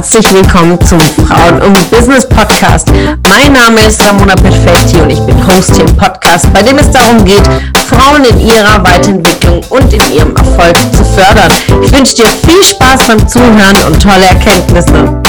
herzlich willkommen zum Frauen und Business Podcast. Mein Name ist Ramona Perfetti und ich bin Host hier im Podcast, bei dem es darum geht, Frauen in ihrer Weiterentwicklung und in ihrem Erfolg zu fördern. Ich wünsche dir viel Spaß beim Zuhören und tolle Erkenntnisse.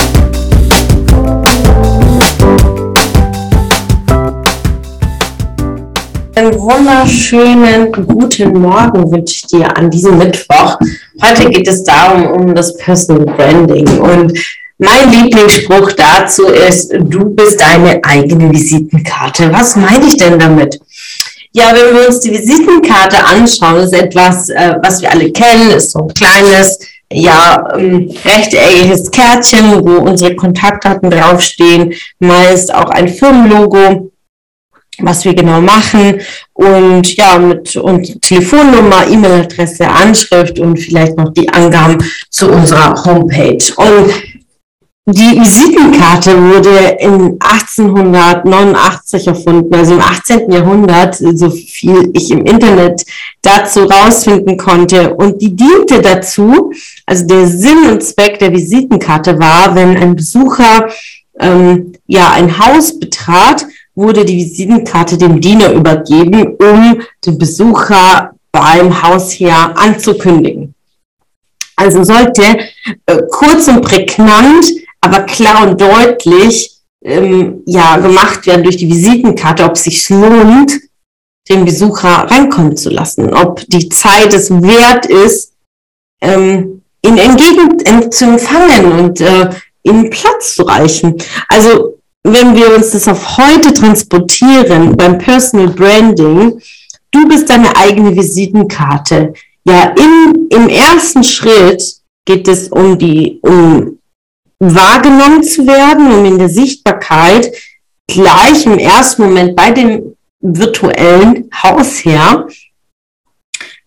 Einen wunderschönen guten Morgen wünsche ich dir an diesem Mittwoch. Heute geht es darum, um das Personal Branding. Und mein Lieblingsspruch dazu ist, du bist deine eigene Visitenkarte. Was meine ich denn damit? Ja, wenn wir uns die Visitenkarte anschauen, ist etwas, äh, was wir alle kennen, ist so ein kleines, ja, ähm, rechteckiges Kärtchen, wo unsere Kontaktdaten draufstehen, meist auch ein Firmenlogo was wir genau machen und ja, mit und Telefonnummer, E-Mail-Adresse, Anschrift und vielleicht noch die Angaben zu unserer Homepage. Und die Visitenkarte wurde in 1889 erfunden, also im 18. Jahrhundert, so viel ich im Internet dazu rausfinden konnte. Und die diente dazu, also der Sinn und Zweck der Visitenkarte war, wenn ein Besucher ähm, ja ein Haus betrat, wurde die Visitenkarte dem Diener übergeben, um den Besucher beim Hausherr anzukündigen. Also sollte äh, kurz und prägnant, aber klar und deutlich ähm, ja, gemacht werden durch die Visitenkarte, ob es sich lohnt, den Besucher reinkommen zu lassen, ob die Zeit es wert ist, ähm, ihn entgegen zu empfangen und äh, ihm Platz zu reichen. Also wenn wir uns das auf heute transportieren beim Personal Branding, du bist deine eigene Visitenkarte. Ja, im, im ersten Schritt geht es um die, um wahrgenommen zu werden, um in der Sichtbarkeit gleich im ersten Moment bei dem virtuellen Hausherr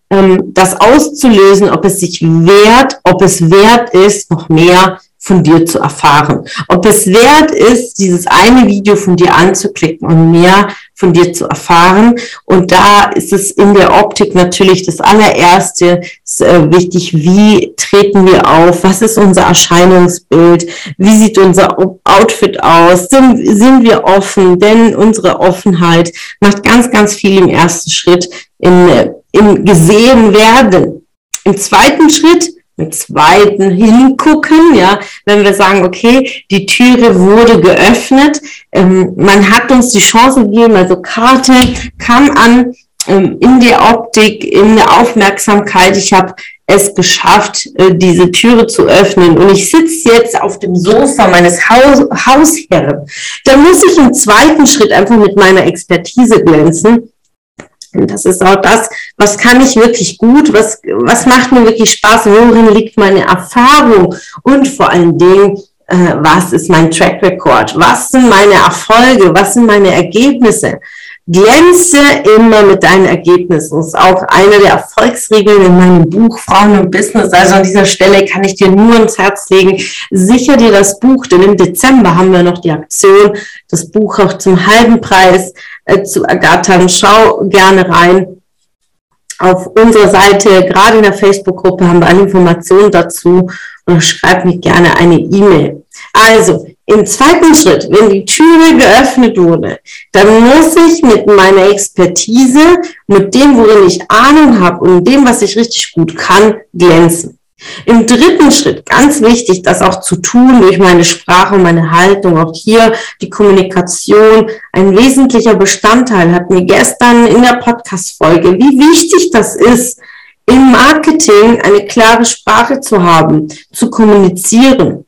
ähm, das auszulösen, ob es sich wert, ob es wert ist, noch mehr von dir zu erfahren. Ob es wert ist, dieses eine Video von dir anzuklicken und mehr von dir zu erfahren. Und da ist es in der Optik natürlich das allererste ist, äh, wichtig. Wie treten wir auf? Was ist unser Erscheinungsbild? Wie sieht unser Outfit aus? Sind, sind wir offen? Denn unsere Offenheit macht ganz, ganz viel im ersten Schritt in, äh, im gesehen werden. Im zweiten Schritt mit zweiten hingucken, ja, wenn wir sagen, okay, die Türe wurde geöffnet, ähm, man hat uns die Chance gegeben, also Karte kam an ähm, in der Optik, in der Aufmerksamkeit, ich habe es geschafft, äh, diese Türe zu öffnen. Und ich sitze jetzt auf dem Sofa meines Haus Hausherren, dann muss ich im zweiten Schritt einfach mit meiner Expertise glänzen. Und das ist auch das, was kann ich wirklich gut, was, was macht mir wirklich Spaß, worin liegt meine Erfahrung und vor allen Dingen, äh, was ist mein Track Record, was sind meine Erfolge, was sind meine Ergebnisse. Glänze immer mit deinen Ergebnissen. Das ist auch eine der Erfolgsregeln in meinem Buch Frauen und Business. Also an dieser Stelle kann ich dir nur ins Herz legen, sicher dir das Buch, denn im Dezember haben wir noch die Aktion, das Buch auch zum halben Preis äh, zu ergattern. Schau gerne rein. Auf unserer Seite, gerade in der Facebook-Gruppe, haben wir alle Informationen dazu und schreib mir gerne eine E-Mail. Also, im zweiten Schritt, wenn die Türe geöffnet wurde, dann muss ich mit meiner Expertise, mit dem, worin ich Ahnung habe und dem, was ich richtig gut kann, glänzen. Im dritten Schritt, ganz wichtig, das auch zu tun durch meine Sprache und meine Haltung. Auch hier die Kommunikation ein wesentlicher Bestandteil hat mir gestern in der Podcast-Folge, wie wichtig das ist, im Marketing eine klare Sprache zu haben, zu kommunizieren.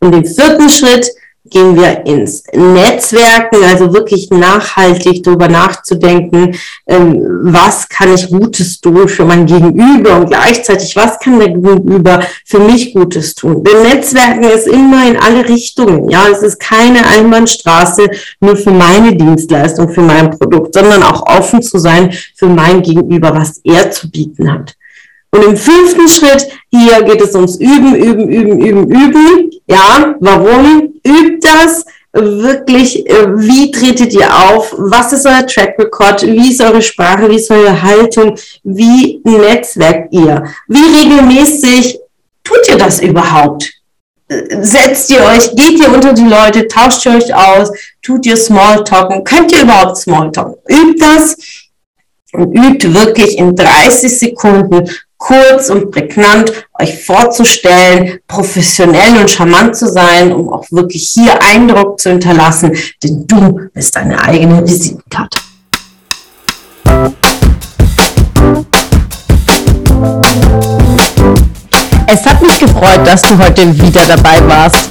Und im vierten Schritt gehen wir ins Netzwerken, also wirklich nachhaltig darüber nachzudenken, ähm, was kann ich Gutes tun für mein Gegenüber und gleichzeitig, was kann der Gegenüber für mich Gutes tun. Denn Netzwerken ist immer in alle Richtungen. Ja, es ist keine Einbahnstraße nur für meine Dienstleistung, für mein Produkt, sondern auch offen zu sein für mein Gegenüber, was er zu bieten hat. Und im fünften Schritt, hier geht es ums Üben, Üben, Üben, Üben, Üben. Ja, warum? Übt das wirklich, äh, wie tretet ihr auf? Was ist euer Track Record? Wie ist eure Sprache? Wie ist eure Haltung? Wie netzwerkt ihr? Wie regelmäßig tut ihr das überhaupt? setzt ihr euch, geht ihr unter die Leute, tauscht ihr euch aus, tut ihr Smalltalken, könnt ihr überhaupt Smalltalken? Übt das und übt wirklich in 30 Sekunden kurz und prägnant euch vorzustellen, professionell und charmant zu sein, um auch wirklich hier Eindruck zu hinterlassen, denn du bist deine eigene Visitenkarte. Es hat mich gefreut, dass du heute wieder dabei warst.